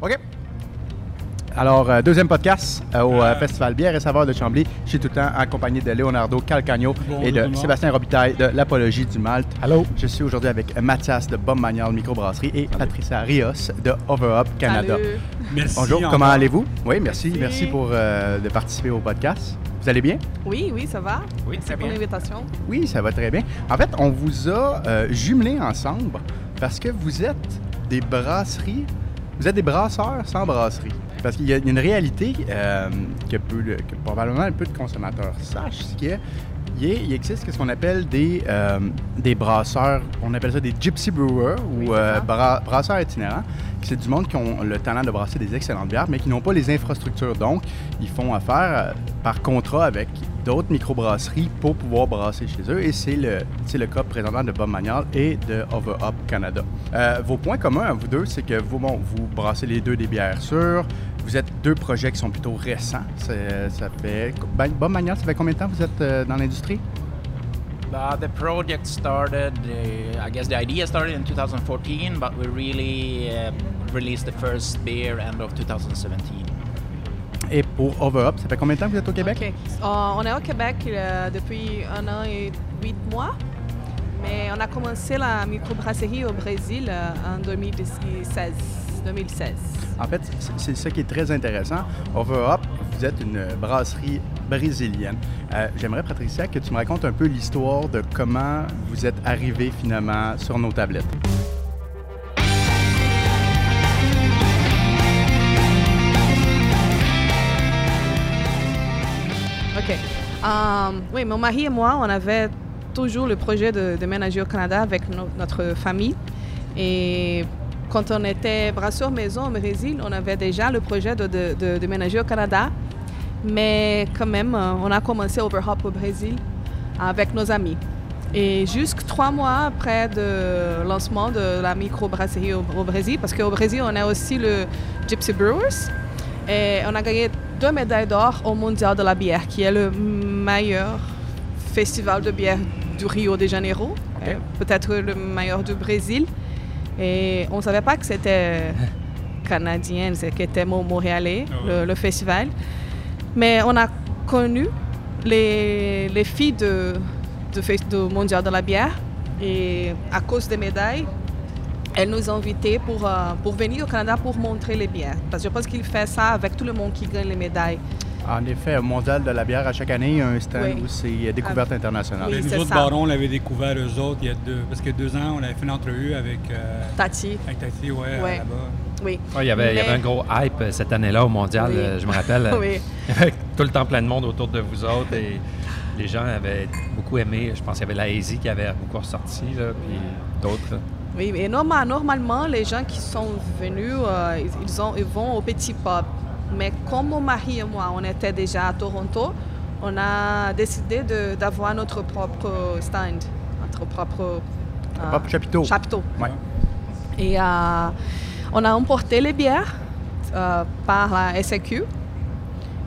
OK. Alors, euh, deuxième podcast euh, au euh, Festival Bière et Saveurs de Chambly. Je suis tout le temps accompagné de Leonardo Calcagno Bonjour et de. Sébastien Robitaille de l'Apologie du Malte. Allô? Je suis aujourd'hui avec Mathias de Bob Magnal Microbrasserie et Patricia Rios de Over Up Canada. Salut. Merci. Bonjour, encore. comment allez-vous? Oui, merci. Merci, Merci. pour euh, de participer au podcast. Vous allez bien? Oui, oui, ça va. Oui, Merci très pour bien. l'invitation. Oui, ça va très bien. En fait, on vous a euh, jumelés ensemble parce que vous êtes des brasseries, vous êtes des brasseurs sans brasserie. Parce qu'il y a une réalité euh, que, peu que probablement peu de consommateurs sachent, c'est qu'il il existe ce qu'on appelle des, euh, des brasseurs, on appelle ça des gypsy brewers ou euh, bra- brasseurs itinérants. C'est du monde qui ont le talent de brasser des excellentes bières, mais qui n'ont pas les infrastructures. Donc, ils font affaire euh, par contrat avec d'autres microbrasseries pour pouvoir brasser chez eux. Et c'est le, le cas présentement de Bob Magnal et de Over Up Canada. Euh, vos points communs à vous deux, c'est que vous, bon, vous brassez les deux des bières sûres. Vous êtes deux projets qui sont plutôt récents. Ça fait... Ben, Bob Magnal, ça fait combien de temps que vous êtes euh, dans l'industrie? Uh, the project started, uh, I guess the idea started in 2014, but we really um, released the first beer end of 2017. Et pour Over Up, ça fait combien de temps que vous êtes au Québec? Euh, on est au Québec euh, depuis un an et huit mois, mais on a commencé la microbrasserie au Brésil euh, en 2016. 2016. En fait, c'est- c'est ça qui est très intéressant. Over Up, vous êtes une brasserie brésilienne. Euh, J'aimerais, Patricia, que tu me racontes un peu l'histoire de comment vous êtes arrivé finalement sur nos tablettes. OK. Euh, oui, mon mari et moi, on avait toujours le projet de déménager au Canada avec no- notre famille. Et quand on était brasseur maison au Brésil, on avait déjà le projet de déménager au Canada. Mais quand même, euh, on a commencé Overhop au Brésil avec nos amis. Et jusque trois mois après le lancement de la microbrasserie au, au Brésil, parce qu'au Brésil, on a aussi le Gypsy Brewers, et on a gagné deux médailles d'or au Mondial de la bière, qui est le meilleur festival de bière du Rio de Janeiro, euh, peut-être le meilleur du Brésil. Et on ne savait pas que c'était canadien, c'était mo- montréalais, Ah le festival. Mais on a connu les, les filles de, Mondial de la bière. Et à cause des médailles, elles nous ont invités pour, euh, pour venir au Canada pour montrer les bières. Parce que je pense qu'il fait ça avec tout le monde qui gagne les médailles. En effet, au Mondial de la bière, à chaque année, il y a un stand Oui. où c'est découverte internationale. Oui, nous autres, ça. Baron, on l'avait découvert eux autres il y a deux. Parce que deux ans, on avait fait une entrevue avec, euh, Tati, avec Tati, ouais, Ouais. là-bas. Oui. Ouais, il, y avait, il y avait Mais- un gros hype euh, cette année-là au mondial, Oui. euh, je me rappelle. euh, oui. avec tout le temps plein de monde autour de vous autres et les gens avaient beaucoup aimé. Je pense qu'il y avait la Easy qui avait beaucoup ressorti, là, puis d'autres. Oui, et norma- normalement, les gens qui sont venus, euh, ils, ils ont, ils vont au petit pub. Mais comme mon mari et moi, on était déjà à Toronto, on a décidé de- d'avoir notre propre stand, notre propre euh, Propre chapiteau. chapiteau. Ouais. Et euh, on a emporté les bières euh, par la SAQ.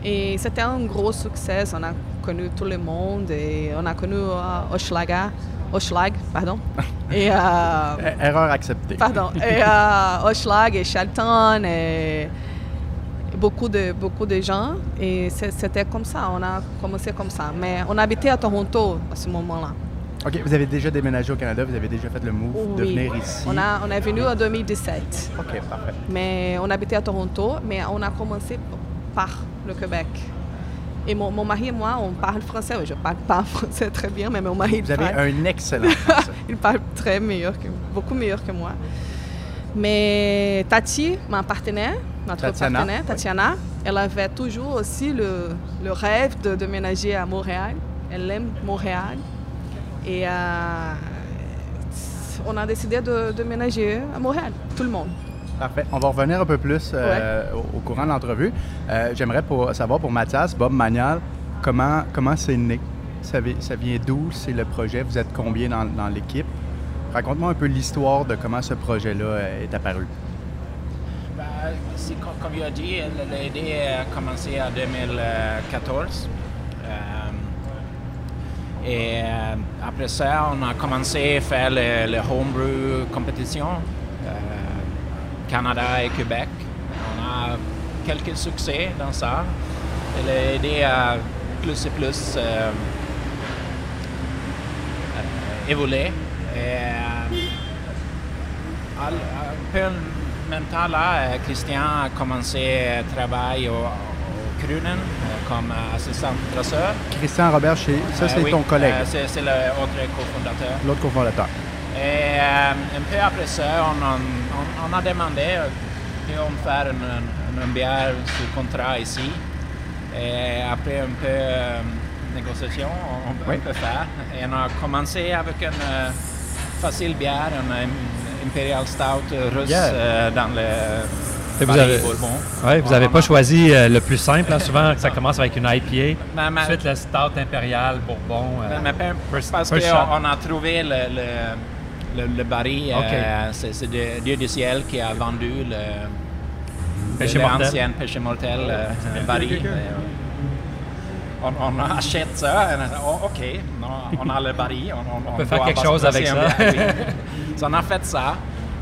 Et c'était un gros succès. On a connu tout le monde et on a connu euh, Hochelaga, Hochelag, pardon. et, euh, Euh, Erreur acceptée. pardon. Et euh, Hochelag et Shelton et beaucoup de, beaucoup de gens. Et c'était comme ça. On a commencé comme ça. Mais on habitait à Toronto à ce moment-là. OK, vous avez déjà déménagé au Canada, vous avez déjà fait le move de venir ici. On, a, on est venu en 2017. OK, parfait. Mais on habitait à Toronto, mais on a commencé par le Québec. Et mon, mon mari et moi, on parle français. Je parle pas français très bien, mais mon mari, il Vous avez parle, un excellent français. il parle très meilleur, que, beaucoup meilleur que moi. Mais Tati, ma partenaire, notre Tatiana, partenaire, oui. Tatiana, elle avait toujours aussi le, le rêve de déménager à Montréal. Elle aime Montréal. Et euh, on a décidé de déménager à Montréal, tout le monde. Parfait. On va revenir un peu plus euh, au, au courant de l'entrevue. Euh, J'aimerais pour- savoir pour Mathias, Bob Magnal, comment comment c'est né? Ça, vi- ça vient d'où? C'est le projet? Vous êtes combien dans, dans l'équipe? Raconte-moi un peu l'histoire de comment ce projet-là est apparu. Bah, c'est co- comme tu as dit, l'idée a commencé en 2014. Euh, et euh, après ça, on a commencé à faire le, le homebrew compétition. Euh, Canada et Québec. On a quelques succès dans ça. Elle a aidé à plus et plus euh, euh, évoluer. Et, peu même temps là, Christian a commencé à travailler Krunen euh, comme assistant brasseur. Christian Robert, chez... ça, Euh, c'est oui, ton collègue, euh, c'est l'autre cofondateur. l'autre cofondateur. Et euh, un peu après ça, on, on- on a demandé euh, peut-on faire une, une, une bière sous contrat ici. Et après un peu euh, négociation, on, on Oui. peut faire. Et on a commencé avec une euh, facile bière, une Im- Imperial Stout russe Yeah. euh, dans le Et vous baril avez- Bourbon. Ouais, n'avez on pas choisi euh, le plus simple. hein. Souvent, ça commence avec une IPA. Mais- Ensuite, le Stout impérial, Bourbon. euh, pas- first- parce qu'on a trouvé le, le, le, le baril, euh, c'est c'est de- Dieu du ciel qui a vendu le Péché le- mortel. l'ancien péché mortel, euh, le baril. On, on achète ça, on a dit, ok, on a le baril. On, on, peut faire quelque chose avec ça. oui. So, on a fait ça.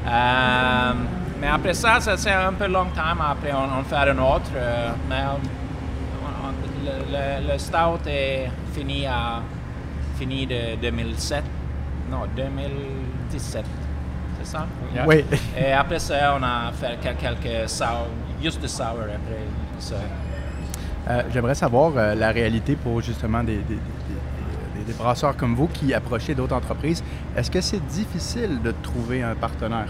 Euh, mais après ça, ça c'est un peu longtemps. Après, on, on fait un autre. euh, mais on- on- le, le- le stout est fini à fini de 2007. Non, 2017. C'est ça? Yeah. Oui. Et après ça, on a fait quel- quelques sour, juste de sour après ça. Euh, J'aimerais savoir euh, la réalité pour justement des, des- des- des- des brasseurs comme vous qui approchez d'autres entreprises. Est-ce que c'est difficile de trouver un partenaire?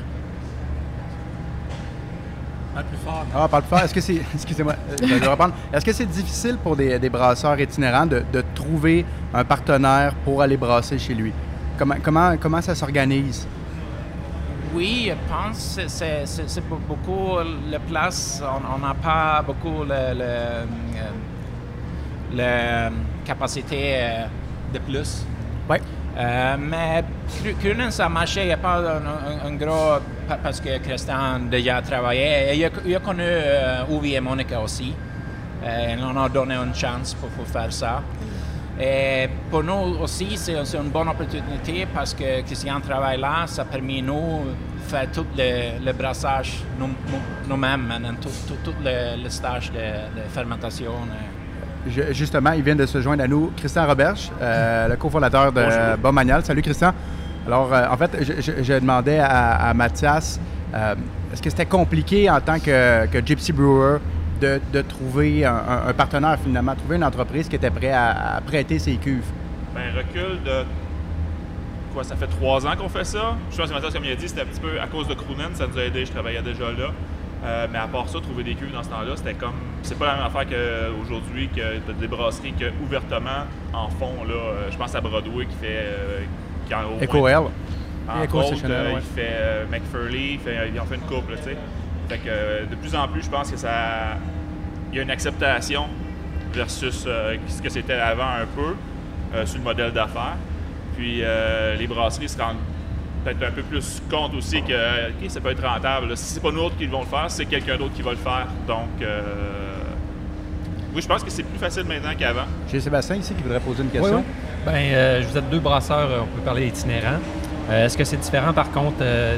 Plus fort. Ah, parle pas. Est-ce que c'est. Excusez-moi, euh, je vais reprendre. Est-ce que c'est difficile pour des, des brasseurs itinérants de, de trouver un partenaire pour aller brasser chez lui? Comment, comment, comment ça s'organise? Oui, je pense que c'est- be- beaucoup la place. On n'a pas beaucoup le, le, euh, le capacité euh, de plus. Oui. Euh, mais Krunen, ça marchait. Il n'y a pas un, gros. pa- Parce que Christian déjà il, a, il a connu euh, Uvi et Monica aussi. Euh, on a donné une chance pour, faire ça. Et pour nous aussi, c'est une bonne opportunité parce que Christian travaille là. Ça a permis nous de faire tout le, le brassage nous- nous- nous-mêmes, maintenant, tout, tout, tout le, stage de, de fermentation. Je- justement, il vient de se joindre à nous, Christian Roberge, euh, le cofondateur de Bonjour. Bomanial. Salut Christian. Alors, euh, en fait, je, je- je demandais à, à Mathias, euh, est-ce que c'était compliqué en tant que, que Gypsy Brewer de, de trouver un, partenaire finalement, trouver une entreprise qui était prête à, à prêter ses cuves? Ben, recul de. Quoi, ça fait trois ans qu'on fait ça? Je pense que Mathias, comme il a dit, c'était un petit peu à cause de Krunen, ça nous a aidé, je travaillais déjà là. Euh, mais à part ça, trouver des cuves dans ce temps-là, c'était comme. C'est pas la même affaire qu'aujourd'hui, que t'as des brasseries qui ouvertement en font. Là, Euh, je pense à Broadway qui fait. euh, qui en au entre autres, Stationery, euh, ouais. il fait McFurley, il, fait, il en fait une couple, tu sais. Fait que de plus en plus, je pense que ça. Il y a une acceptation versus ce que c'était avant un peu sur le modèle d'affaires. Puis euh, les brasseries se rendent peut-être un peu plus compte aussi que ça peut être rentable. là. Si c'est pas nous autres qui vont le faire, c'est quelqu'un d'autre qui va le faire. Donc, euh, oui, je pense que c'est plus facile maintenant qu'avant. J'ai Sébastien ici qui voudrait poser une question. Oui, oui. Ben, euh, vous êtes deux brasseurs, euh, on peut parler itinérants. Euh, Est-ce que c'est différent, par contre, euh,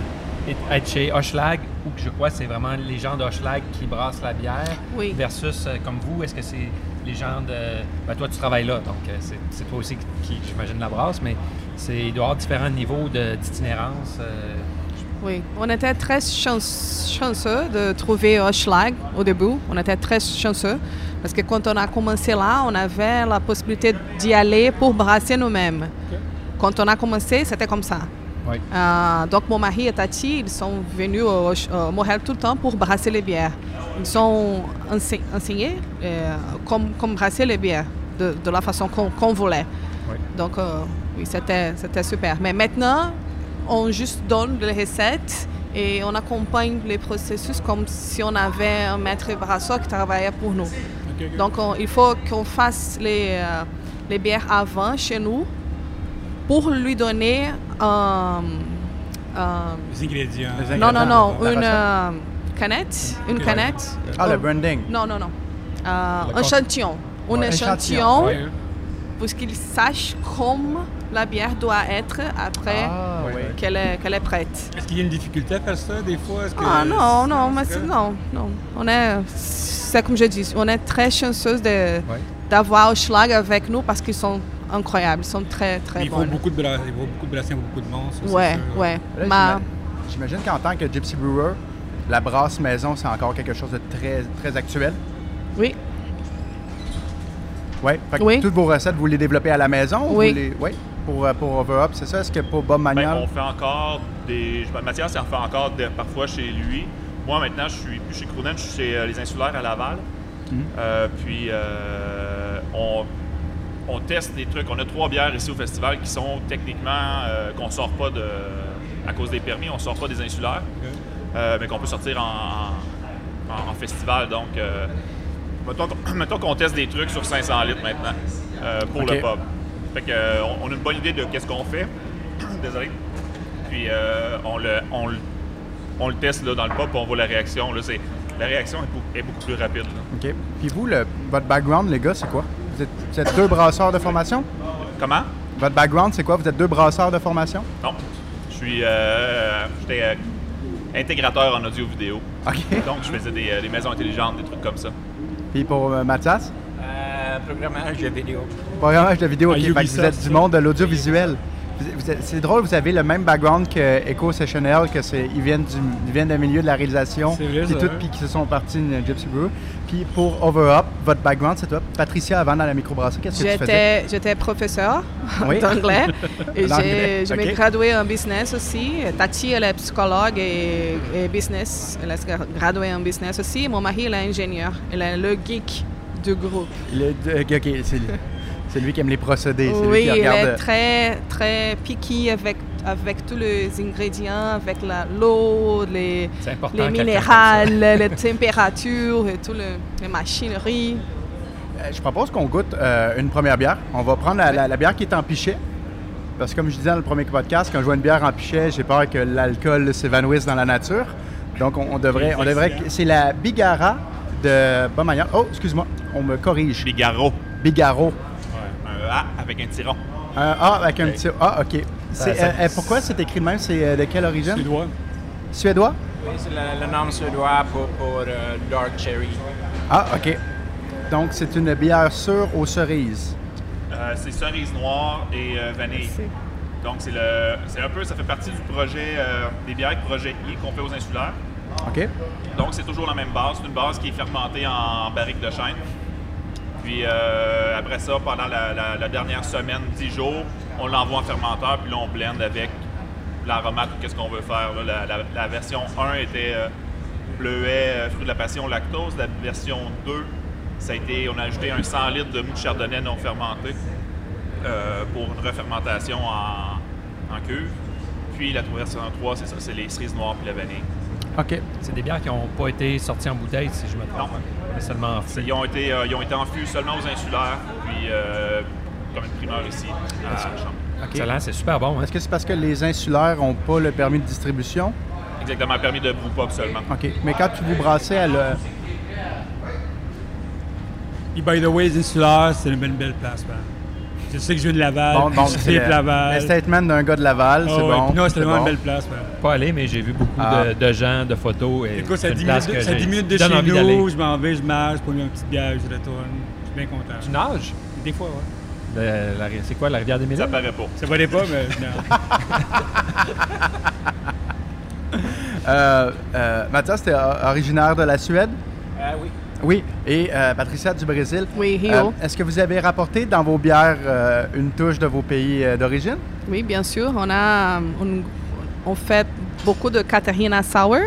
être chez Hochelag, ou que je crois que c'est vraiment les gens d'Hochelag qui brassent la bière, Oui. versus euh, comme vous, est-ce que c'est les gens de... Ben, toi, tu travailles là, donc euh, c'est toi aussi qui, j'imagine, la brasse, mais c'est, il doit y avoir différents niveaux de- d'itinérance. euh, Oui, on était très chance- chanceux de trouver Hochelag au début. On était très chanceux parce que quand on a commencé là, on avait la possibilité d'y aller pour brasser nous-mêmes. Quand on a commencé, c'était comme ça. Oui. Euh, donc mon mari et Tati, ils sont venus au au Montréal tout le temps pour brasser les bières. Ils ont ense- enseigné euh, comme, comme brasser les bières de, de la façon qu'on voulait. Oui. Donc euh, oui, c'était super. Mais maintenant, on juste donne les recettes et on accompagne les processus comme si on avait un maître brasseur qui travaillait pour nous. Donc on- il faut qu'on fasse les, les bières avant chez nous pour lui donner un... un- les ingrédients. Non, non, non, La une euh, canette. Une canette. Ah, le Euh, branding. Non, non, non. Euh, un échantillon. Un Ouais, échantillon Ouais. pour qu'il sache comment la bière doit être après Ah, oui. qu'elle est, qu'elle est prête. Est-ce qu'il y a une difficulté à faire ça des fois? Est-ce que- Ah non, non, mais non, non. On est, c'est comme je dis, on est très chanceuse de, Ouais. d'avoir Schlag avec nous parce qu'ils sont incroyables, ils sont très, très bons. beaucoup de brassins, il faut beaucoup de brassins, beaucoup de monstres. c'est Ouais, ouais. Là, Ma- j'ima- J'imagine qu'en tant que Gypsy Brewer, la brasse maison, c'est encore quelque chose de très, très actuel. oui, Ouais. Fait que Oui. toutes vos recettes, vous les développez à la maison? ou Oui. vous les- Oui. Pour, euh, pour Over Up, c'est ça? Est-ce que pour Bob Ben, Manuel? on fait encore des. Mathias, il en fait encore parfois chez lui. Moi, maintenant, je suis plus chez Croonen, je suis chez euh, les Insulaires à Laval. Mhm. Euh, puis, euh, on, on teste des trucs. On a trois bières ici au festival qui sont techniquement. euh, qu'on sort pas de. à cause des permis, on sort pas des Insulaires, euh, mais qu'on peut sortir en, en- en festival. Donc, euh, mettons, qu'on- teste des trucs sur 500 litres maintenant euh, pour le pub. Fait que, on, on a une bonne idée de qu'est-ce qu'on fait. Désolé. Puis on, le, on, le- on le teste là, dans le pub, puis on voit la réaction. Là, c'est, la réaction est, beaucoup- est beaucoup plus rapide. là. OK. Puis vous, le- votre background, les gars, c'est quoi? Vous êtes, vous êtes deux brasseurs de formation? Comment? Votre background, c'est quoi? Vous êtes deux brasseurs de formation? Non. Je suis euh, j'étais, euh, intégrateur en audio-vidéo. OK. Donc, je faisais des, euh, des maisons intelligentes, des trucs comme ça. Puis pour euh, Mathias? Euh, programmage de vidéo. Programmage de vidéo, OK. Fait que vous Ubisoft, êtes du monde de l'audiovisuel. C'est drôle, vous avez le même background que Echo Sessionel, que c'est ils viennent du ils viennent d'un milieu de la réalisation, vrai, puis tout, hein? puis qui se sont partis d'une Gypsy Brew. Puis pour Over Up, votre background, c'est toi. Patricia, avant dans la microbrasserie, qu'est-ce que tu faisais? J'étais, professeur Oui. d'anglais et j'ai, je m'ai ok. gradué en business aussi. Tati, elle est psychologue et, et business. Elle est graduée en business aussi. Mon mari, il est ingénieur. Il est le geek du groupe. Il est- OK, c'est lui. C'est lui qui aime les procédés. Lui Oui, qui il est très, très picky avec, avec tous les ingrédients, avec l'eau, les, les minérales, les températures et toutes les, les machineries. Euh, Je propose qu'on goûte euh, une première bière. On va prendre la, la- la bière qui est en pichet. Parce que comme je disais dans le premier podcast, quand je vois une bière en pichet, j'ai peur que l'alcool s'évanouisse dans la nature. Donc on, on devrait, on devrait. C'est la Bigara de Bomagnan. Oh, excuse-moi, on me corrige. Bigaro. Bigaro. Un A avec un tiron. Un A avec un petit Ah, ok. C'est, ça- euh, euh, pourquoi c'est écrit de même? C'est euh, de quelle origine? Suédois. Suédois? Oui, c'est le, le nom suédois pour, pour euh, Dark Cherry. Ah, ok. Donc c'est une bière sûre aux cerises. Euh, c'est cerise noire et euh, vanille. Donc, c'est, le, c'est un peu, ça fait partie du projet, euh, des bières projet I qu'on fait aux insulaires. Ok. Donc, c'est toujours la même base. C'est une base qui est fermentée en barrique de chêne. Puis euh, après ça, pendant la, la- la dernière semaine, 10 jours, on l'envoie en fermenteur, puis là, on blende avec l'aromate, qu'est-ce qu'on veut faire. là. La, la- la version 1 était euh, bleuet, euh, fruit de la passion, lactose. La version 2, ça a été, on a ajouté un 100 litres de mou de chardonnay non fermenté euh, pour une refermentation en, en cuve. Puis la version 3, c'est ça, c'est les cerises noires puis la vanille. Ok. C'est des bières qui n'ont pas été sorties en bouteille, si je me trompe. Non. Mais seulement en fût. Ils ont été, euh, ils ont été en fût seulement aux insulaires, puis comme une primeur ici à chambre. Excellent, c'est super bon. hein. Est-ce que c'est parce que les insulaires n'ont pas le permis de distribution? Exactement, permis de brewpub seulement. OK. Mais quand tu vous brassais à le... Et by the way, les insulaires, c'est une belle, belle place. man. Je sais que je viens de Laval. Bon, bon, je c'est le, Laval. le statement d'un gars de Laval, Ah c'est ouais, bon. puis Non, c'est vraiment bon. une belle place. man. Pas allé, mais j'ai vu beaucoup Ah. de, de gens, de photos. Et Écoute, c'est ça une 10 place minutes, de- que ça j'ai- 10 minutes de qui donne chez nous. Je m'en vais, je marche pour une petite bière, je retourne. Je suis bien content. Tu nages? Des fois, ouais. C'est quoi, la rivière des Mille? Ça paraît pas. Ça valait pas, mais non. Euh, euh, Mathias, t'es originaire de la Suède? Euh, oui. Oui. Et euh, Patricia du Brésil? Oui, Rio. Euh, Est-ce que vous avez rapporté dans vos bières euh, une touche de vos pays euh, d'origine? Oui, bien sûr. On a on, on fait beaucoup de Catarina Sour.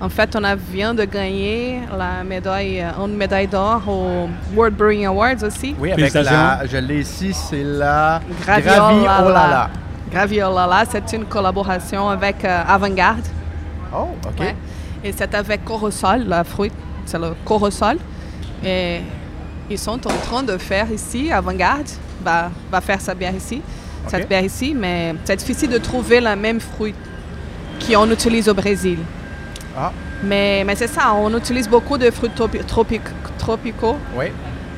En fait, on a vient de gagner la médaille, euh, une médaille d'or au World Brewing Awards aussi. Oui, avec la... Je l'ai ici, c'est la... Graviolala. Graviolala. Graviolala, c'est une collaboration avec euh, Avantgarde. Oh, OK. Ouais. Et c'est avec Corosol, la fruit, c'est le Corosol. Et ils sont en train de faire ici, Avantgarde va, va faire sa bière ici, cette bière ici, mais c'est difficile de trouver la même fruit qu'on utilise au Brésil. Ah, Mais, mais c'est ça, on utilise beaucoup de fruits tropi- tropic- tropicaux oui.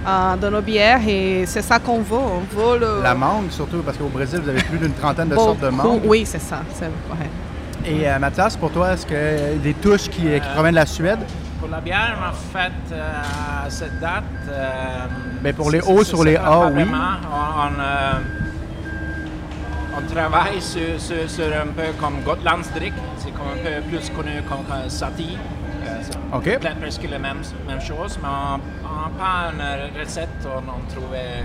euh, dans nos bières et c'est ça qu'on veut. On veut le... La mangue, surtout, parce qu'au Brésil, vous avez plus d'une trentaine de sortes de mangue. Oui, c'est ça. Et euh, Mathias, pour toi, est-ce que des touches qui, qui proviennent de la Suède? Pour la bière, en fait, euh, à cette date. euh, Ben, pour les c'est- sur c'est les A, oui. vraiment. On, on, euh, on travaille sur, sur- sur un peu comme Gotlandsdrick, c'est comme un peu plus connu comme euh, Sati. Euh, presque la même, même chose, mais on n'a pas une recette, on, on trouvait.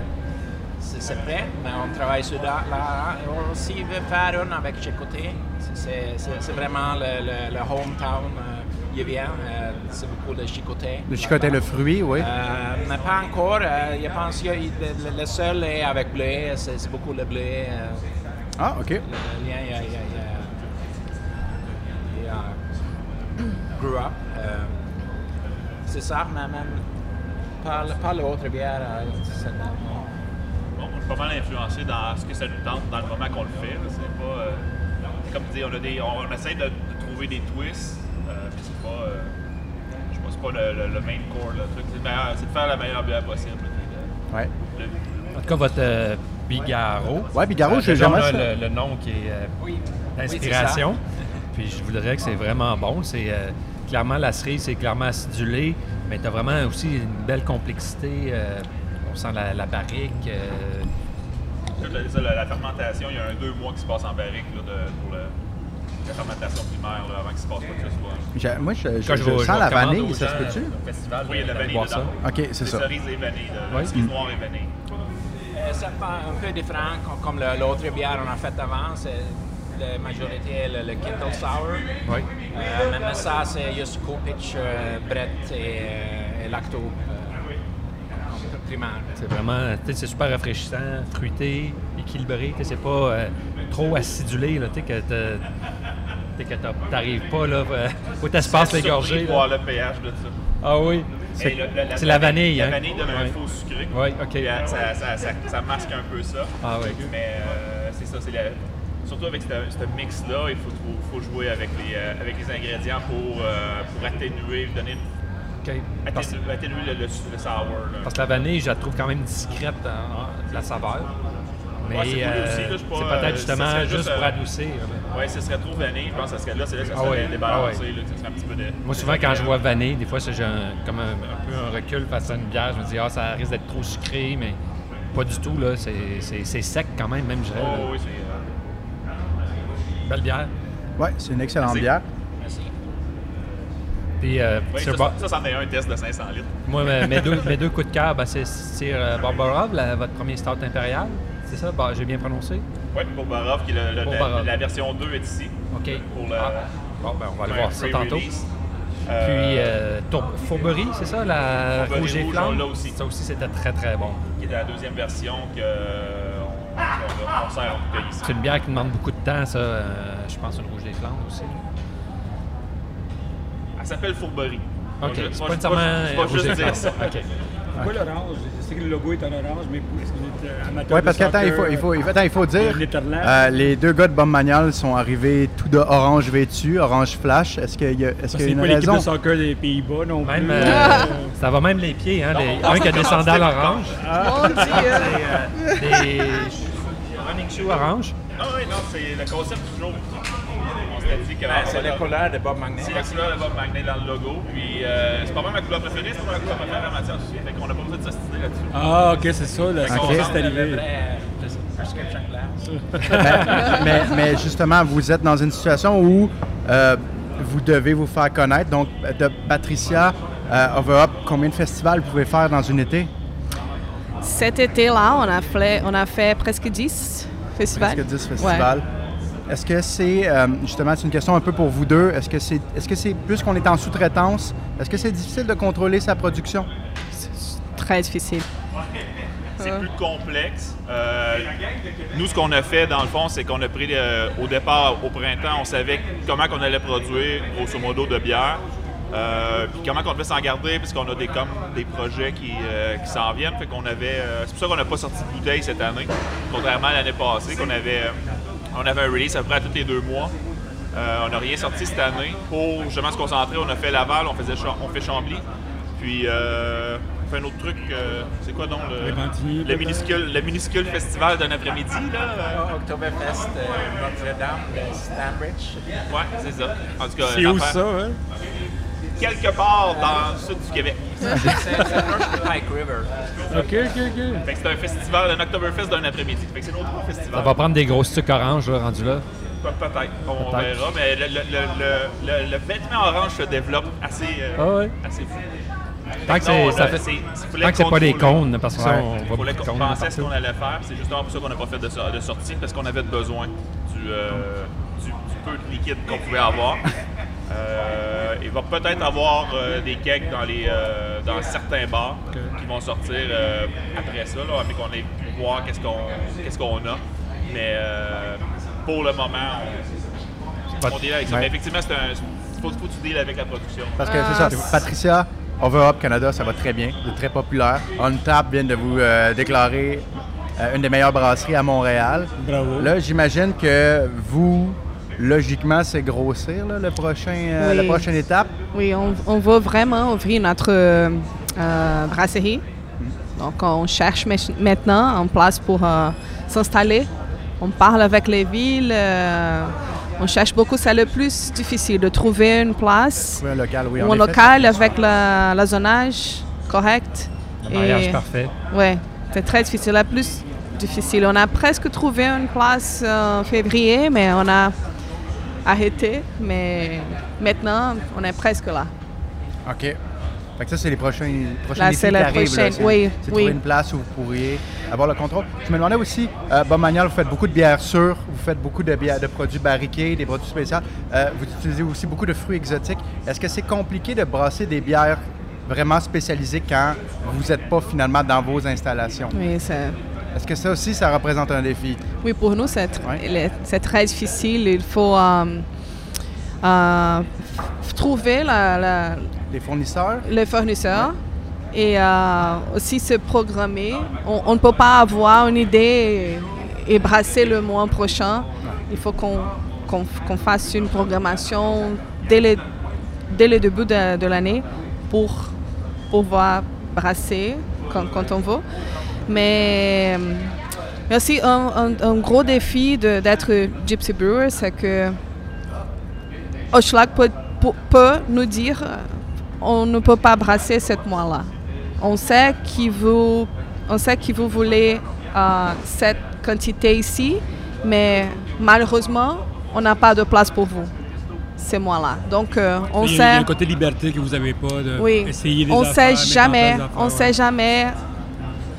C'est prêt, mais on travaille sur là. là. Et on aussi veut faire une avec Chicoté. C'est- vraiment le, le- le hometown. Euh, il vient, euh, c'est beaucoup de Chicoté. Le chicoté, le fruit, oui. Euh, mais pas encore. euh, je pense que le, le- seul est avec bleuet. C'est beaucoup le bleuet. Euh, Ah, OK. le, le lien, il y a, il y a- il y a- il y a grew up. euh, c'est ça, mais même pas, le- pas l'autre bière. euh, c'est- Bon, on est pas mal influencé dans ce que ça nous tente dans le moment qu'on le fait. C'est pas. euh, c'est comme tu dis, on, a des, on, on essaie de, de trouver des twists, euh, mais c'est pas. euh, je sais pas, c'est pas le, le- le main core. Le truc. C'est, de faire la meilleure bière possible. là, Ouais. de- En tout cas, votre euh, Bigaro. Ouais, Bigaro, Euh, déjà, jamais on a ça. le, le nom qui est euh, Oui. d'inspiration. Puis je voudrais que c'est vraiment bon. C'est euh, clairement la cerise, c'est clairement acidulé, mais tu as vraiment aussi une belle complexité. euh, on sent la, la barrique. euh, ça, la, la fermentation, il y a un deux mois qui se passe en barrique là, de- pour le- la fermentation primaire là, avant qu'il se passe quoi que ce soit. Moi, je, je- quand je vais- sens la vanille, ça se peut-tu? Oui, il y a de la vanille dedans. ça. OK, c'est ça. cerise et vanille, Oui. la cerise noire et vanille. C'est un peu différent com- comme l'autre bière qu'on a fait avant. C'est la majorité le, le Kindle Sour. Oui. Euh, même ça, c'est juste co-pitch, euh, Brett et, euh, et Lacto euh, comme primaire. C'est vraiment, tu sais, c'est super rafraîchissant, fruité, équilibré. tu sais, C'est pas euh, trop acidulé, là, tu sais, que t'as- tu sais, que t'as- t'arrives pas, là, euh, faut que t'espaces là. voir le pH de ça. Ah oui. C'est la vanille, La hein? vanille donne un Ouais. faux sucré. Oui, OK. Puis, euh, ça, ça, ça, ça masque un peu ça. Ah oui. Mais euh, c'est ça, c'est la- surtout avec ce mix-là, il faut, jouer avec les, euh, avec les ingrédients pour, euh, pour atténuer, donner. Parce, atténuer, le, le, le sour. là. parce que la vanille, je la trouve quand même discrète dans de la saveur. Mais Ouais, c'est cool euh, aussi, c'est euh, peut-être ça justement juste, juste, pour euh, adoucir. Ouais, ce serait trop vanille, je pense que ça serait là, c'est là que ça Ah serait ouais, débalancé, ah ouais. là, ça serait un petit peu de. Moi, souvent, quand je vois vanille, des fois, c'est- j'ai un- comme un, un peu un recul face à une bière. Je me dis, ah, ça risque d'être trop sucré, mais pas du tout. là. C'est sec quand même, même, je dirais. Oh, oui, c'est. euh, Belle bière. Ouais, c'est une excellente Merci. bière. Merci. Puis, euh, oui, sur ça, Bar- ça, est un test de 500 litres. moi, mes, mes deux, mes deux coups de cœur, ben, c'est euh, Barbarov, la- votre premier start impérial. C'est ça? Bah, J'ai bien prononcé? Oui, pour Barov, qui est le- le- Pour la, la version 2 est ici. OK. Pour le- Ah. Bon, ben, on va aller voir ça tantôt. Puis, Euh, euh, Fourberie, c'est ça? La Fourberie rouge et flamme? on l'a aussi. Ça aussi, c'était très, très bon. qui est la deuxième version que euh, on, on- on sert en. C'est une bière qui demande beaucoup de temps, ça. euh, je pense une rouge des Flandres aussi. Elle s'appelle Fourberie. OK, c'est pas nécessairement je- vais juste dire ça. OK. Pourquoi l'orange? Je sais que le logo est en orange, mais est-ce qu'on est euh, amateur Oui, parce qu'attends, il faut, soccer, il, faut, il faut- attends, il faut dire, euh, les deux gars de Bob Magnal sont arrivés tout de orange vêtu, orange flash. Est-ce qu'il y a, est-ce Ça, qu'il y a c'est une pas raison? de soccer des Pays-Bas non Même, plus. euh, Euh, ça va même les pieds, hein? les- Non, un qui a des sandales c'est- oranges, Mon Dieu! des running shoes orange. Ah oui, non, c'est le concept du jour. On s'était dit que. Ben, c'est la couleur de Bob Magnet. C'est la couleur de Bob Magnet dans le logo. Puis euh, c'est pas même ma couleur préférée, c'est pas ma couleur préférée à Mathias aussi. Fait qu'on n'a pas besoin de s'ostiner là-dessus. Ah, ok, c'est ça, là, Ok. c'est arrivé. euh, glass. mais, justement, vous êtes dans une situation où euh, vous devez vous faire connaître. Donc, de Patricia, euh, Over Up, combien de festivals vous pouvez faire dans une été? Cet été-là, on, a fait- on a fait presque 10 festivals. Presque 10 festivals. Est-ce que c'est, euh, justement, c'est une question un peu pour vous deux, est-ce que c'est, est-ce que c'est, plus qu'on est en sous-traitance, est-ce que c'est difficile de contrôler sa production? Très difficile. C'est plus complexe. Euh, nous, ce qu'on a fait, dans le fond, c'est qu'on a pris, euh, au départ, au printemps, on savait comment qu'on allait produire, grosso modo, de bière. Euh, puis comment qu'on devait s'en garder, puisqu'on a des, comme, des projets qui, euh, qui s'en viennent. Fait qu'on avait, euh, c'est pour ça qu'on n'a pas sorti de bouteille cette année, contrairement à l'année passée, qu'on avait, euh, on avait un release à peu près à tous les deux mois. Euh, on n'a rien sorti cette année. Pour justement se concentrer, on a fait Laval, on, faisait on fait Chambly. Puis, euh, on fait un autre truc. euh, c'est quoi donc le, le minuscule, le minuscule festival d'un après-midi, là? euh, Oktoberfest euh, Notre-Dame de Stanbridge. Ouais, c'est ça. En tout cas, C'est où ça, hein? Quelque part dans le sud du Québec. C'est Pike River. OK, OK, OK. Fait que c'est un festival, un Oktoberfest d'un après-midi. Fait que c'est notre trois Ça va prendre des gros sucres orange, là, rendu là. Pe- Peut-être, on verra. Mais le, le, le, le, le- le vêtement orange se développe assez, euh, Ah ouais. assez fou. Tant que c'est ça tant que pas des cônes, parce on voit qu'on cônes pensait à ce qu'on allait faire. C'est justement pour ça qu'on n'a pas fait de, so- de sortie, parce qu'on avait besoin du, euh, du, du peu de liquide qu'on pouvait avoir. Euh, il va peut-être avoir euh, des kegs dans, les, euh, dans certains bars qui vont sortir euh, après ça, là, mais qu'on ait pu voir qu'est-ce qu'on qu'est-ce qu'on a. Mais euh, pour le moment, on, on deal avec ça. Ouais. Mais effectivement, c'est un. Faut, faut que tu deals avec la production. Parce que Ah, c'est ça, Patricia, Over Up Canada, ça va très bien, c'est très populaire. On Tap vient de vous euh, déclarer euh, une des meilleures brasseries à Montréal. Bravo. Là, j'imagine que vous, logiquement, c'est grossir là, le prochain, euh, Oui. la prochaine étape. Oui, on, on veut vraiment ouvrir notre euh, euh, brasserie. Donc, on cherche ma- maintenant en place pour euh, s'installer. On parle avec les villes. euh, on cherche beaucoup. C'est le plus difficile de trouver une place Oui, un local, oui. ou un local avec la, la zonage correct. Le mariage Et- parfait. Oui, c'est très difficile. La plus difficile. On a presque trouvé une place en février, mais on a arrêté. Mais maintenant, on est presque là. OK. Fait que ça, c'est les prochains, prochains Là, c'est qui la arrivent. là. C'est- oui, C'est oui. trouver une place où vous pourriez avoir le contrôle. Je me demandais aussi, euh, Bob Magnol, vous faites beaucoup de bières sûres, vous faites beaucoup de, bières, de produits barriqués, des produits spéciaux. Euh, vous utilisez aussi beaucoup de fruits exotiques. Est-ce que c'est compliqué de brasser des bières vraiment spécialisées quand vous n'êtes pas finalement dans vos installations? Oui, c'est... Est-ce que ça aussi, ça représente un défi? Oui, pour nous, c'est Ouais. très difficile. Il faut euh, euh, trouver la, la- Les fournisseurs? le fournisseur et euh, aussi se programmer. On ne peut pas avoir une idée et, et brasser le mois prochain. Il faut qu'on fasse une programmation dès le, dès le début de, de l'année pour pouvoir brasser quand, quand on veut. Mais, mais aussi un, un- un gros défi d'être Gypsy Brewer, c'est que Hochelag peut, peut- nous dire on ne peut pas brasser cette mois-là. On sait que vous, on sait que vous voulez euh, cette quantité ici, mais malheureusement, on n'a pas de place pour vous ces mois-là. Donc, euh, on Il y, a, il y a sait. un côté liberté que vous n'avez pas de Oui, essayer des on affaires, sait jamais, on ouais. sait jamais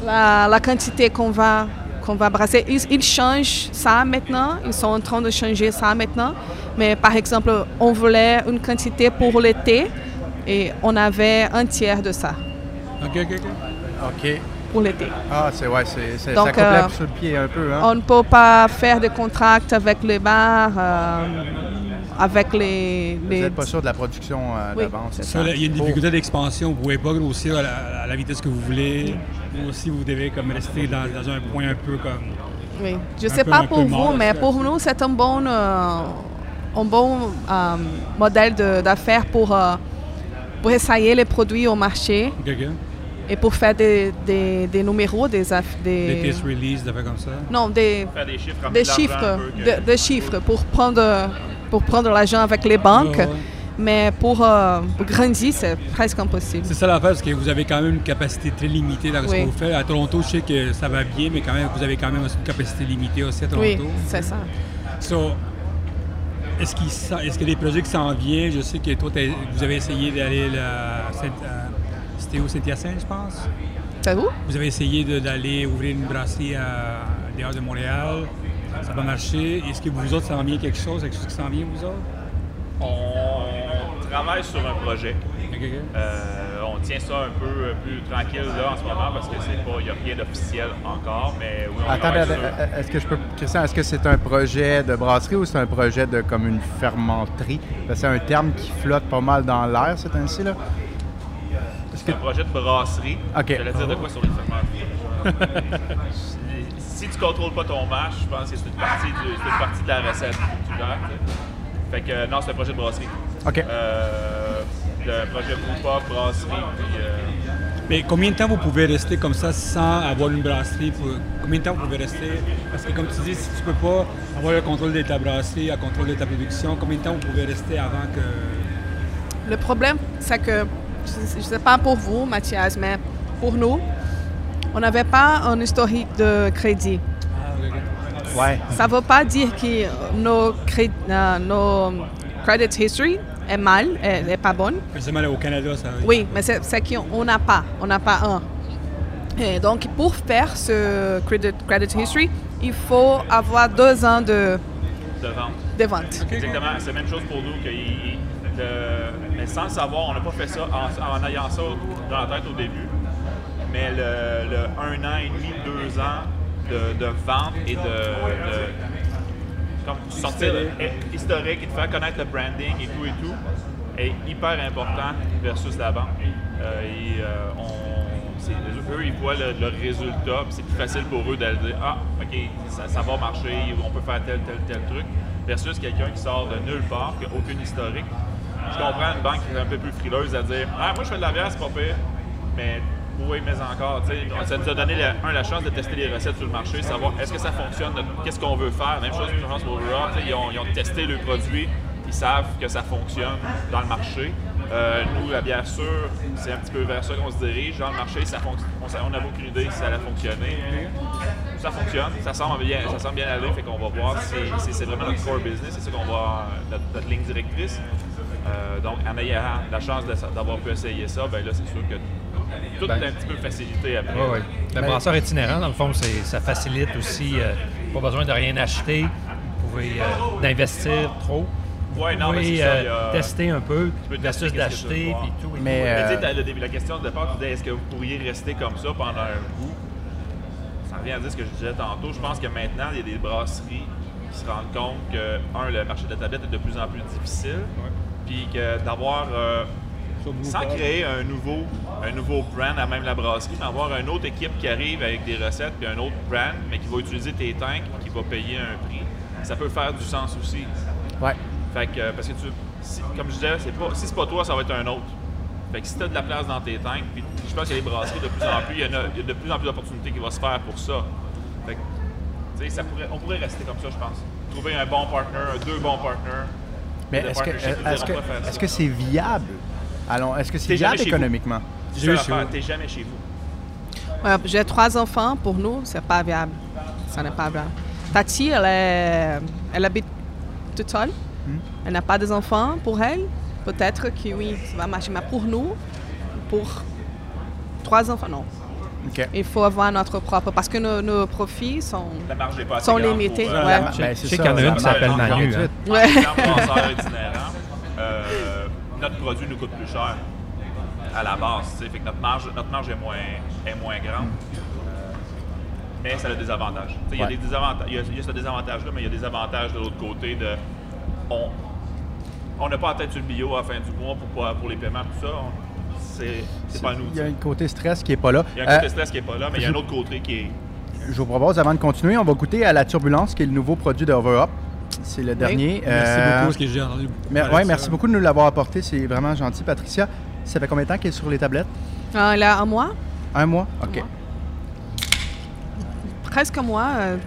la, la quantité qu'on va qu'on va brasser. Ils, ils changent ça maintenant, ils sont en train de changer ça maintenant. Mais par exemple, on voulait une quantité pour l'été et on avait un tiers de ça OK, OK, OK. OK. pour l'été. Ah, c'est ouais, c'est, ça coupe euh, sur le pied un peu. Hein? On ne peut pas faire de contrats avec les bars, euh, avec les... Vous les- n'êtes pas sûr de la production euh, Oui, d'avance. il y a une difficulté d'expansion. Vous ne pouvez pas grossir à la, à la vitesse que vous voulez. Ou aussi, vous devez comme rester dans, dans un point un peu comme... Oui, je ne sais peu- pas pour vous, mort, mais pour nous, c'est un bon, euh, un bon euh, modèle de- d'affaires pour, euh, pour essayer les produits au marché OK, OK. et pour faire des, des, des numéros, des, Des des, test release, des affaires comme ça? non, des, Faire des chiffres, des chiffres, que- de- des chiffres pour prendre, pour prendre l'argent avec les banques. Ouais. Mais pour, euh, pour grandir, c'est presque impossible. C'est ça l'affaire, parce que vous avez quand même une capacité très limitée dans ce Oui. que vous faites. À Toronto, je sais que ça va bien, mais quand même, vous avez quand même une capacité limitée aussi à Toronto. Oui, c'est ça. So, est-ce qu'il y a des projets qui s'en viennent? Je sais que toi, vous avez essayé d'aller à à- C'était où? Saint-Hyacinthe, je pense? C'est où? Vous avez essayé d'aller ouvrir une brasserie à dehors de Montréal. Ça n'a pas marché. Est-ce que vous autres, ça s'en vient quelque chose? Quelque chose qui s'en vient, vous autres? On travaille sur un projet. Euh, on tient ça un peu euh, plus tranquille là en ce moment parce que c'est pas, il n'y a rien d'officiel encore, mais oui, on Attends, sur- euh, est-ce que je peux. Christian, est-ce que c'est un projet de brasserie ou c'est un projet de comme une fermenterie? Parce que C'est un terme qui flotte pas mal dans l'air, c'est ainsi, là? Est-ce que. C'est un projet de brasserie. Ok. J'allais dire de quoi sur les ferments. si tu contrôles pas ton match, je pense que c'est une partie, du- c'est une partie de la recette que. Fait que non, c'est un projet de brasserie. OK. Euh, de projet brasserie. Puis, euh, Mais combien de temps vous pouvez rester comme ça sans avoir une brasserie? pour- Combien de temps vous pouvez rester? Parce que comme tu dis, si tu peux pas avoir le contrôle de ta brasserie, le contrôle de ta production, combien de temps vous pouvez rester avant que... Le problème, c'est que, je ne sais pas pour vous, Mathias, mais pour nous, on n'avait pas un historique de crédit. Ouais. Ça ne veut pas dire que nos, cré- euh, nos credit history est mal, est, est pas bonne. Précisément au Canada, ça... Oui, mais c'est c'est qu'on n'a pas. On n'a pas un. Et donc, pour faire ce credit, credit history, il faut avoir deux ans de, de vente. de vente. Exactement, c'est la même chose pour nous. que il- le- mais sans le savoir, on n'a pas fait ça en, en ayant ça dans la tête au début. Mais le, le un an et demi, deux ans de, de vente et de, de- comme sortir de- historique et de faire connaître le branding et tout et tout est hyper important versus la vente. Euh, et, euh, on- eux, ils voient le, le résultat, c'est plus facile pour eux de le dire Ah, OK, ça, ça va marcher, on peut faire tel, tel, tel truc, versus quelqu'un qui sort de nulle part, qui n'a aucune historique. Je comprends une banque qui est un peu plus frileuse à dire Ah, moi, je fais de la bière, c'est pas pire, mais oui, mais encore, ça nous a donné la, un, la chance de tester les recettes sur le marché, savoir est-ce que ça fonctionne, qu'est-ce qu'on veut faire. Même chose je pense pour sais, ils ont, ils ont testé le produit, ils savent que ça fonctionne dans le marché. Euh, nous, la bière sûre, c'est un petit peu vers ça qu'on se dirige. Dans le marché, on n'a aucune idée si ça allait fonctionner. Ça fonctionne, ça semble bien, ça semble bien aller, fait qu'on va voir si c'est vraiment notre core business, c'est ça qu'on va, notre, notre ligne directrice. Euh, donc, en ayant la chance d'avoir pu essayer ça, ben là, c'est sûr que tout Ben- est un petit peu facilité après. Oui, oui. Le Mais- brasseur itinérant, dans le fond, ça facilite aussi. euh, pas besoin de rien acheter. Vous pouvez euh, d'investir trop. Vous non, mais ça. euh, il y a- tester un peu peux versus tu veux d'acheter voir. puis tout. et Mais, tout. euh, Mais le la question de départ, tu disais est-ce que vous pourriez rester comme ça pendant un bout? Ça revient à dire ce que je disais tantôt. Je pense que maintenant, il y a des brasseries qui se rendent compte que, un, le marché de la tablette est de plus en plus difficile. Puis que d'avoir. Euh, sans créer un nouveau, un nouveau brand à même la brasserie, mais avoir une autre équipe qui arrive avec des recettes puis un autre brand, mais qui va utiliser tes tanks et qui va payer un prix, ça peut faire du sens aussi. Ouais. Fait que, euh, parce que tu, si- comme je disais, c'est pas, si c'est pas toi, ça va être un autre. Fait que si tu as de la place dans tes tanks, puis je pense qu'il y a des brasseries de plus en plus, il y, en a, il y a de plus en plus d'opportunités qui vont se faire pour ça. Fait que, ça pourrait, on pourrait rester comme ça, je pense. Trouver un bon partner, deux bons partners. Mais est-ce que partnership, est-ce que est-ce que c'est viable? Allons, est-ce que c'est viable économiquement? C'est vous. t'es jamais chez vous. Ouais, J'ai trois enfants. Pour nous, c'est pas viable. Ça n'est pas viable. Tati, elle, est- elle habite toute seule. Elle n'a pas des enfants pour elle. Peut-être que oui, ça va marcher. Mais pour nous, pour trois enfants, non. OK. Il faut avoir notre propre. Parce que nos, nos profits sont. La marge n'est pas assez Sont grande limités, pour, euh, ouais. Ben, Je sais c'est qu'il y en a ça une qui s'appelle Manu. 48. hein. Ouais. Notre produit nous coûte plus cher à la base. Fait que notre marge, notre marge est, moins, est moins grande. Euh, mais ça a des avantages. Il y a Ouais. des désavantages. Il y a, il y a ce désavantage-là, mais il y a des avantages de l'autre côté de. On on n'a pas en tête sur le bio à la fin du mois pour, les paiements, tout ça. C'est pas nous. Il y a un côté stress qui n'est pas là. Il y a un côté Euh, stress qui n'est pas là, mais il y a un autre côté qui est. je vous propose, avant de continuer, on va goûter à la turbulence, qui est le nouveau produit de Over Up. C'est le dernier. Merci Euh, beaucoup, que j'ai ouais, de merci ça. beaucoup de nous l'avoir apporté. C'est vraiment gentil, Patricia. Ça fait combien de temps qu'elle est sur les tablettes? Euh, là, un mois, Un mois? OK. mois. presque un mois, euh,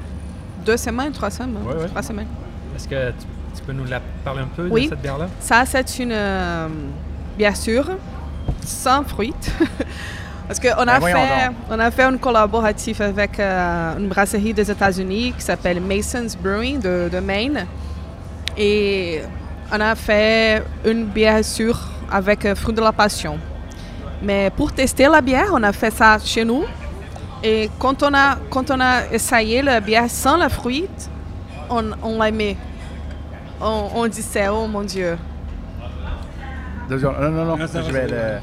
deux semaines, trois semaines. Ouais, ouais. Trois semaines. Est-ce que tu, tu peux nous la parler un peu Oui. de cette bière-là? Ça, c'est une, euh, bien sûr, sans fruits. Parce qu'on Ben a, fait, on a fait un collaboratif avec euh, une brasserie des États-Unis qui s'appelle Mason's Brewing de, de Maine. Et on a fait une bière sûre avec euh, fruit de la passion. Mais pour tester la bière, on a fait ça chez nous. Et quand on a, quand on a essayé la bière sans la fruit, on, on l'a aimé. On, on disait, oh mon Dieu. Deux secondes. Non, non, non. Je, va, vais.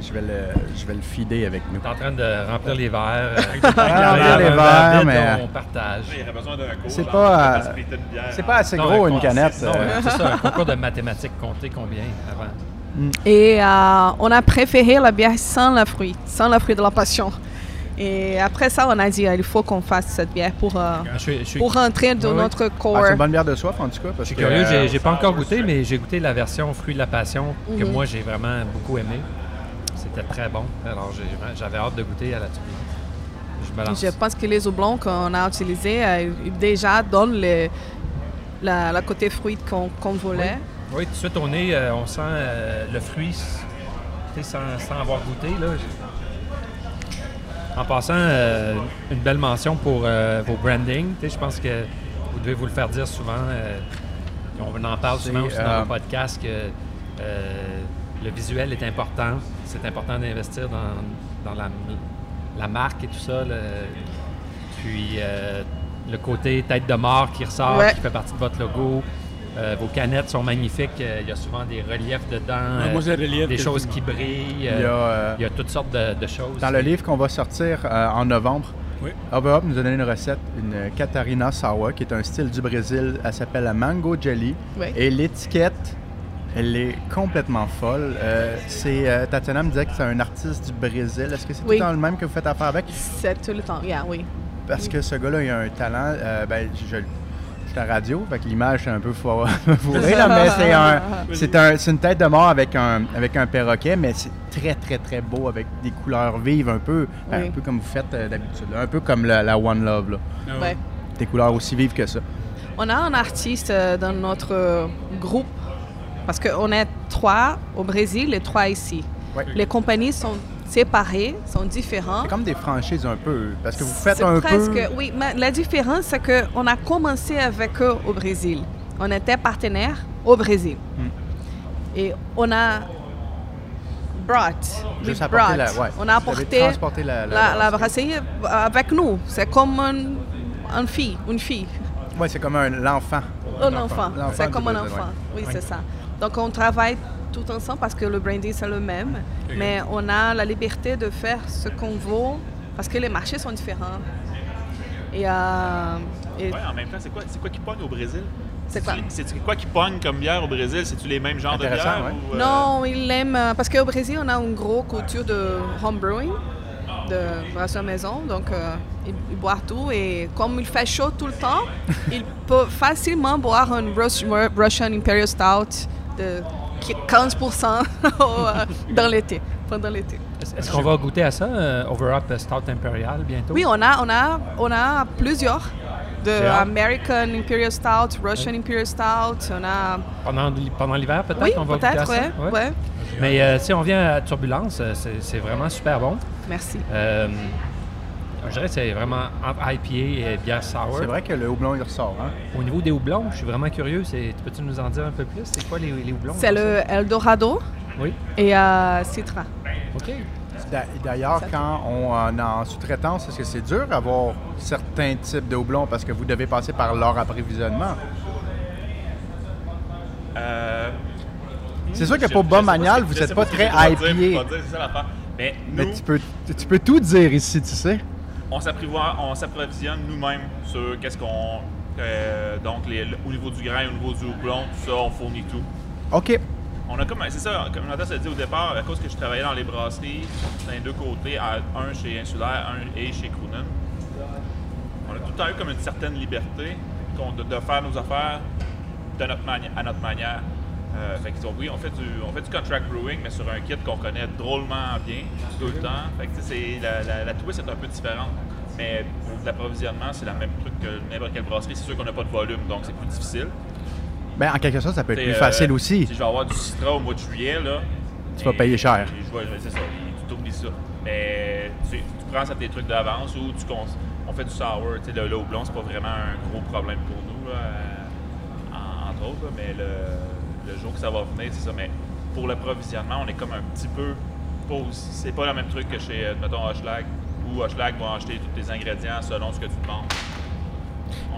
Je, vais le, je vais le feeder avec nous. Tu es en train de remplir les verres. euh, Remplir les verres, mais- On partage. Il y aurait besoin d'un cours. C'est pas, de euh, C'est pas assez Non, gros, un une canette. euh, C'est ça, un concours de mathématiques. Compter combien avant? Et euh, on a préféré la bière sans la fruit, sans la fruit de la passion. Et après ça, on a dit il faut qu'on fasse cette bière pour, euh, Je suis, je suis- pour rentrer dans notre Ah, corps. c'est une bonne bière de soif, en tout cas. Parce je suis que, curieux, j'ai, euh, pas encore goûté, mais j'ai goûté la version fruit de la passion que Mhm. moi j'ai vraiment beaucoup aimé. C'était très bon. Alors j'avais hâte de goûter à la turbine. Je pense que les houblons qu'on a utilisés euh, déjà donnent le, la, la côté fruit qu'on voulait. Oui, tout de suite au nez, euh, on sent euh, le fruit tu sais, sans, sans avoir goûté. Là. En passant, euh, une belle mention pour euh, vos branding. Tu sais, Je pense que vous devez vous le faire dire souvent. euh, on en parle souvent aussi dans le podcast que euh, le visuel est important. C'est important d'investir dans, dans la, la marque et tout ça. le- puis euh, le côté tête de mort qui ressort, Ouais. qui fait partie de votre logo. Euh, vos canettes sont magnifiques. Euh, Il y a souvent des reliefs dedans, Ouais, moi, j'ai le relief des choses qui brillent. Il y a, il y a toutes sortes de, de choses. Dans le livre qu'on va sortir euh, en novembre, Oui. Overup nous a donné une recette, une Catarina Sour, qui est un style du Brésil. Elle s'appelle la Mango Jelly. Oui. Et l'étiquette, elle est complètement folle. Euh, c'est, euh, Tatiana me disait que c'est un artiste du Brésil. Est-ce que c'est Oui. tout le temps le même que vous faites affaire avec? C'est tout le temps. Yeah, oui. Parce que ce gars-là, il a un talent. euh, ben, je, je, je suis à la radio, fait que l'image est un peu fo- fourrée, là, mais c'est un, c'est un, c'est une tête de mort avec un, avec un perroquet, mais c'est très, très, très beau avec des couleurs vives, un peu, ben, Oui. un peu comme vous faites euh, d'habitude, un peu comme la, la One Love, là. Ah des couleurs aussi vives que ça. On a un artiste euh, dans notre groupe parce qu'on est trois au Brésil et trois ici. Ouais. Les compagnies sont séparées, sont différentes. C'est comme des franchises un peu, parce que vous faites un presque, peu... Oui, mais la différence, c'est qu'on a commencé avec eux au Brésil. On était partenaires au Brésil. Hmm. Et on a brought, we Juste apporter brought. la, ouais. on a apporté la, la, la brasserie avec nous. C'est comme un, une fille, une fille, Ouais, c'est comme un, l'enfant. un enfant. C'est comme un enfant. Oui, c'est ça. Donc on travaille tout ensemble parce que le branding c'est le même, mais on a la liberté de faire ce qu'on veut parce que les marchés sont différents. Et, euh, et Ouais, en même temps, c'est quoi, c'est quoi qui pogne au Brésil? C'est quoi? C'est quoi qui pogne comme bière au Brésil? C'est-tu les mêmes genres de bières? ouais. ou, euh, Non, il aime. euh, Parce qu'au Brésil, on a une grosse culture de home brewing, de brasserie maison. Donc, euh, il, il boit tout. Et comme il fait chaud tout le temps, il peut facilement boire un Rus- Russian Imperial Stout de 15% au, euh, dans l'été, pendant l'été. Est-ce qu'on va goûter à ça, euh, Overup Stout Imperial, bientôt? Oui, on a, on a, on a plusieurs. De. American Imperial Stout, Russian Imperial Stout, on a... Pendant, pendant l'hiver, peut-être? Oui, on va goûter à peut-être, ça? ouais, ouais. Mais euh, si on vient à Turbulence, euh, c'est c'est vraiment super bon. Merci. Euh, je dirais que c'est vraiment IPA et bière sour. C'est vrai que le houblon, il ressort. Hein? Au niveau des houblons, je suis vraiment curieux. C'est- Peux-tu nous en dire un peu plus? C'est quoi les, les houblons? C'est le Eldorado? Oui. et euh, Citra. OK. D'a- D'ailleurs, quand on en est en sous-traitance, est-ce que c'est dur d'avoir certains types de houblons parce que vous devez passer par leur approvisionnement? Euh, C'est sûr que pour je Bas sais pas Manial, ce- vous n'êtes pas très pas ça l'affaire. Mais Mais tu peux, tu peux tout dire ici, tu sais. On s'approvisionne nous-mêmes sur qu'est-ce qu'on. euh, donc, les- au niveau du grain, au niveau du houblon, tout ça, on fournit tout. OK. On a comme, c'est ça, comme Nathan s'est dit au départ, à cause que je travaillais dans les brasseries, les deux côtés, à- un chez Insulaire, un et chez Croonen. On a tout le temps eu comme une certaine liberté de, de faire nos affaires de notre à notre manière. Euh, fait donc, oui, on fait, du, on fait du contract brewing, mais sur un kit qu'on connaît drôlement bien tout le temps. Fait que, tu sais, c'est- la, la, la twist est un peu différente. Mais pour l'approvisionnement, c'est la même truc que n'importe quelle brasserie. C'est sûr qu'on n'a pas de volume, donc c'est plus difficile. Ben, en quelque sorte, ça peut être plus euh, facile aussi. Si je vais avoir du citron au mois de juillet, là. Tu vas payer cher. et Je vais, c'est ça, tu t'oublies ça. Mais tu, tu prends ça tes trucs d'avance ou tu cons- on fait du sour. Tu sais, le, le houblon, c'est pas vraiment un gros problème pour nous, là, euh, en- entre autres. là, mais le, le jour que ça va venir, c'est ça. Mais pour l'approvisionnement, on est comme un petit peu pause. C'est pas le même truc que chez, euh, mettons, Hochelag, où Hochelag va acheter tous tes ingrédients selon ce que tu demandes.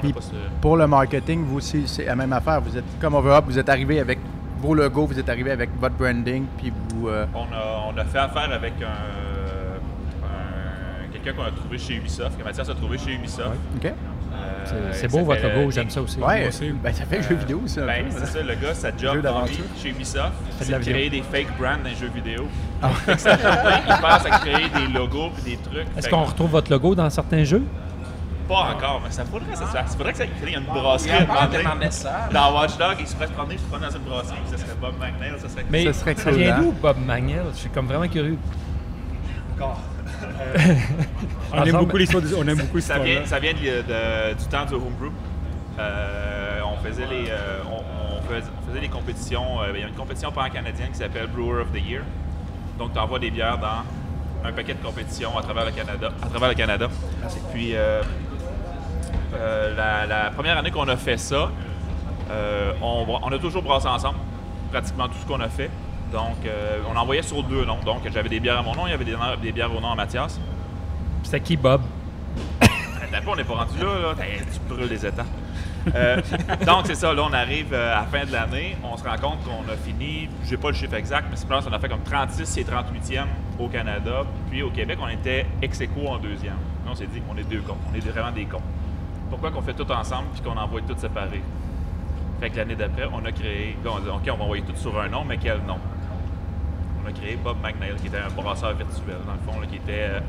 On pas ce. Pour le marketing, vous aussi, c'est la même affaire. Vous êtes comme Overup, vous êtes arrivé avec vos logos, vous êtes arrivé avec votre branding, puis vous. euh, On a, on a fait affaire avec un, un- quelqu'un qu'on a trouvé chez Ubisoft, que Mathias a trouvé chez Ubisoft. OK? C'est- Euh, il beau votre logo, euh, j'aime ça aussi. Ouais, aussi. ben, ça fait jeu vidéo, ça. un Ben, c'est ça, le gars, sa job dans d'aventure. vie chez Ubisoft, c'est de créer des fake brands dans les jeux vidéo. Ah. Qui passe à créer des logos et des trucs. Est-ce qu'on retrouve votre logo dans certains jeux? Pas encore, mais ça faudrait, ça, ça, faudrait que ça il ait une brasserie Il. Dans Watch Dog, il se ferait se promener, il se promener dans une brasserie, ça serait Bob McNeil, ça serait Mais Ça serait ça cool, vient hein? d'où, Bob Magnell? Je suis comme vraiment curieux. encore. On aime beaucoup l'histoire du- on aime beaucoup Ça vient, ça vient de- de- du temps du homebrew. Euh, on faisait les, euh, on, on faisait, on faisait des compétitions. euh, il y a une compétition pan-canadienne qui s'appelle Brewer of the Year. Donc, tu envoies des bières dans un paquet de compétitions à travers le Canada. À travers le Canada. Puis, euh, euh, la, la première année qu'on a fait ça, euh, on, on a toujours brassé ensemble, pratiquement tout ce qu'on a fait. Donc, euh, on envoyait sur deux noms. Donc, j'avais des bières à mon nom, il y avait des, des bières au nom à Mathias. C'était qui, Bob? Attends pas, on n'est pas rendu là, là. T'as- Tu brûles les états. Euh, donc, c'est ça. Là, on arrive euh, à la fin de l'année. On se rend compte qu'on a fini, j'ai pas le chiffre exact, mais c'est pense qu'on a fait comme 36 et 38e au Canada. Puis au Québec, on était ex aequo en deuxième. Là, on s'est dit, on est deux cons. On est vraiment des cons. Pourquoi qu'on fait tout ensemble puis qu'on envoie tout séparé? Fait que l'année d'après, on a créé. Là, on a dit, OK, on va envoyer tout sur un nom, mais quel nom? A créé Bob McNeil, qui était un brasseur virtuel, dans le fond, là, qui était euh,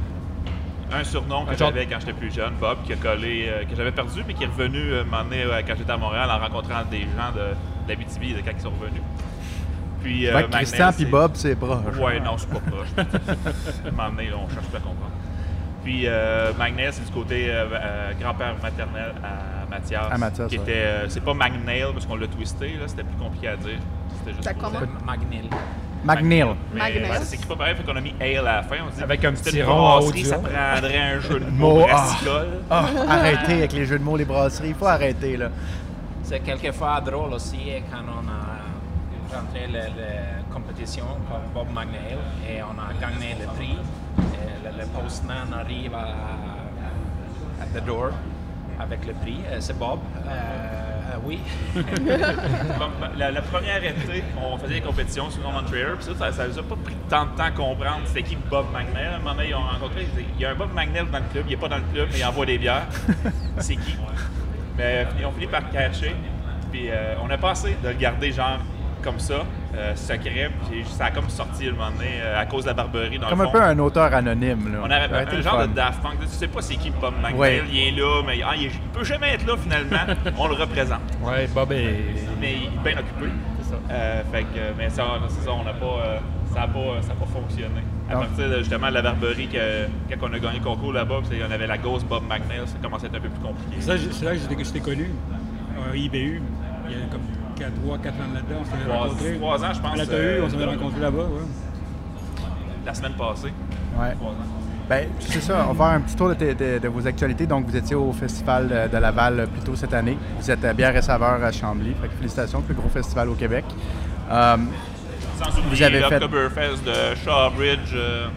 un surnom que j'avais quand j'étais plus jeune, Bob, qui a collé, euh, que j'avais perdu, mais qui est revenu euh, euh, quand j'étais à Montréal en rencontrant des gens de, d'Abitibi de quand ils sont revenus. Puis, euh, Christian puis c'est- Bob, c'est proche. Ouais, non, c'est pas proche. là, on cherche pas à comprendre. Puis euh, Magnail, c'est du côté euh, euh, grand-père maternel à Mathias. À Mathias, qui ouais. était, euh, c'est pas Magnail parce qu'on l'a twisté, là, c'était plus compliqué à dire. C'était juste Ça McNeil. Ouais, écrit pas pareil, fait qu'on a mis ale à la fin. On se dit, Avec un petit rond en haut ça prendrait un jeu de Mots, ah. Ah, arrêtez avec les jeux de mots, les brasseries. Il faut arrêter, là. C'est quelquefois drôle aussi quand on a rentré la, la compétition comme Bob McNeil et on a gagné le prix. Et le, le postman arrive à, à the door avec le prix. Euh, C'est Bob. Euh, oui. Bon, ben, la, la première été, on faisait des compétitions sur Norman Trailer, puis ça, ça, nous a pas pris tant de temps à comprendre c'était qui Bob McNeil. À un moment donné, ils ont rencontré, il y a un Bob McNeil dans le club, il n'est pas dans le club, mais il envoie des bières. c'est qui? Mais ils ont fini par cacher, puis euh, on a passé de le garder genre comme ça, euh, secret, puis ça a comme sorti à un moment donné euh, à cause de la barberie dans Comme le un peu un auteur anonyme, là. On aurait un le genre fun. de Daft Punk. Tu sais pas c'est qui Bob McNeil, Ouais. il est là, mais ah, il, est- il peut jamais être là finalement. On le représente Ouais, Bob est. mais il est bien occupé. C'est ça. Euh, fait que, mais ça, c'est ça, on n'a pas, euh, ça n'a pas, ça a pas fonctionné. À Non. partir de, justement de la barberie, que, quand on a gagné le concours là-bas, puis on avait la grosse Bob McNeil, ça commençait à être un peu plus compliqué. C'est là, que je t'ai connu. À IBU. Il y a comme 3 4 ans là-dedans. On s'est rencontrés. trois ans, je pense, À la TU, euh, on s'est de- rencontrés là-bas. Ouais. La semaine passée, Ouais. ans. Ben, c'est ça. On va faire un petit tour de, tes- de- de vos actualités. Donc, vous étiez au Festival de de Laval euh, plus tôt cette année. Vous êtes à Bière et Saveur à Chambly. Fait que félicitations, le plus gros festival au Québec. Euh, Sans oublier Vous avez fait- de Shawbridge, euh,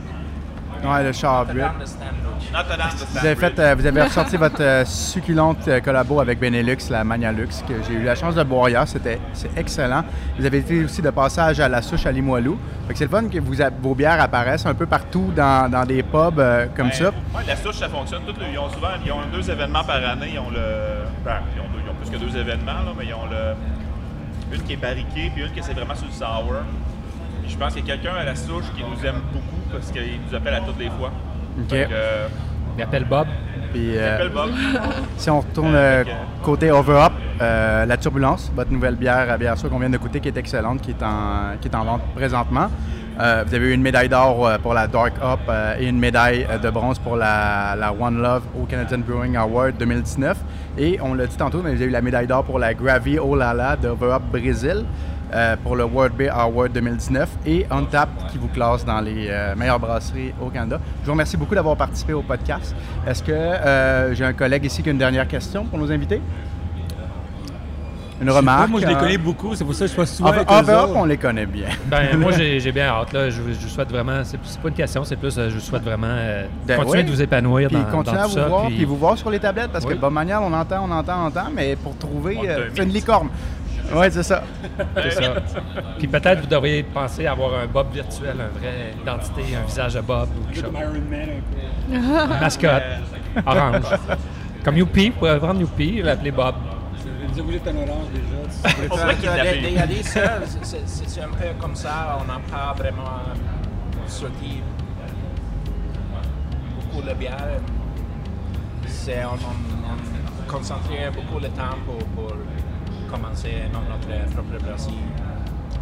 ouais, le Charbrit. Notre-Dame de Stanbridge. Notre-Dame de Vous avez, fait, euh, vous avez ressorti votre euh, succulente euh, collabo avec Benelux, la Magnalux, que j'ai eu la chance de boire hier. C'était c'est excellent. Vous avez été aussi de passage à la souche à Limoilou. C'est le fun que vous, vos bières apparaissent un peu partout dans, dans des pubs euh, comme Ben, ça. ouais, la souche, ça fonctionne. Toutes ils ont souvent ils ont deux événements par année. Ils ont le. ben, ils, ont deux- ils ont plus que deux événements, là, mais ils ont le. Une qui est barriquée, puis une qui c'est vraiment sur le sour. Puis je pense qu'il y a quelqu'un à la souche qui nous aime beaucoup parce qu'il nous appelle à toutes les fois. OK. Que, euh, Il appelle Bob. Puis, il euh, appelle Bob. si on retourne Euh, côté Over Up, la Turbulence, votre nouvelle bière à bière qu'on vient de goûter qui est excellente, qui est en, qui est en vente présentement. Euh, vous avez eu une médaille d'or pour la Dark Up euh, et une médaille de bronze pour la, la One Love au Canadian Brewing Award 2019. Et on l'a dit tantôt, mais vous avez eu la médaille d'or pour la Gravy Olala de Over Up Brésil euh, pour le World Beer Award 2019 et Untap qui vous classe dans les euh, meilleures brasseries au Canada. Je vous remercie beaucoup d'avoir participé au podcast. Est-ce que euh, j'ai un collègue ici qui a une dernière question pour nos invités? Une Je sais pas, remarque? moi, je les connais beaucoup. C'est pour ça que je passe souvent Over Up, autres. on les connaît bien. Ben, moi, j'ai bien hâte. Là. Je, je souhaite vraiment. C'est pas une question, c'est plus. Je souhaite vraiment euh, Ben continuer oui. de vous épanouir Puis dans, continuez dans à tout vous ça. voir, puis- puis vous voir sur les tablettes, parce Oui. que Bob Manial, on entend, on entend, on entend, mais pour trouver, euh, c'est une licorne. Oui, c'est ça. C'est ça. Puis peut-être vous devriez penser à avoir un Bob virtuel, un vrai identité, un visage de Bob ou quelque Comme chose. Iron Man un peu. Une mascotte, orange. Comme Youpi, vous pouvez prendre Youpi, l'appeler Bob. Vous êtes un orange déjà. c'est- un peu comme ça, on n'a pas vraiment sorti beaucoup de bière. C'est, on, on, on concentrait beaucoup de temps pour, pour commencer no- notre propre brasserie.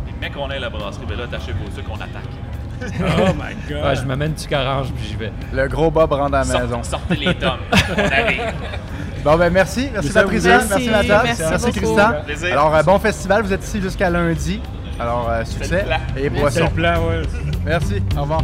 Et mec, on est la brasserie, ben là, tâchez vos sucres, on attaque. Oh my god. Ouais, je m'amène du orange puis j'y vais. Le gros Bob rentre à la Sort- maison. sortez les tomes. on arrive. Bon, ben merci. Merci, Merci deux. Merci, Merci, Nathan. merci beaucoup. Christian. Plaisir. Alors, euh, bon festival. Vous êtes ici jusqu'à lundi. Alors, euh, succès plan. et C'est boisson. le plan, ouais. Merci. Au revoir.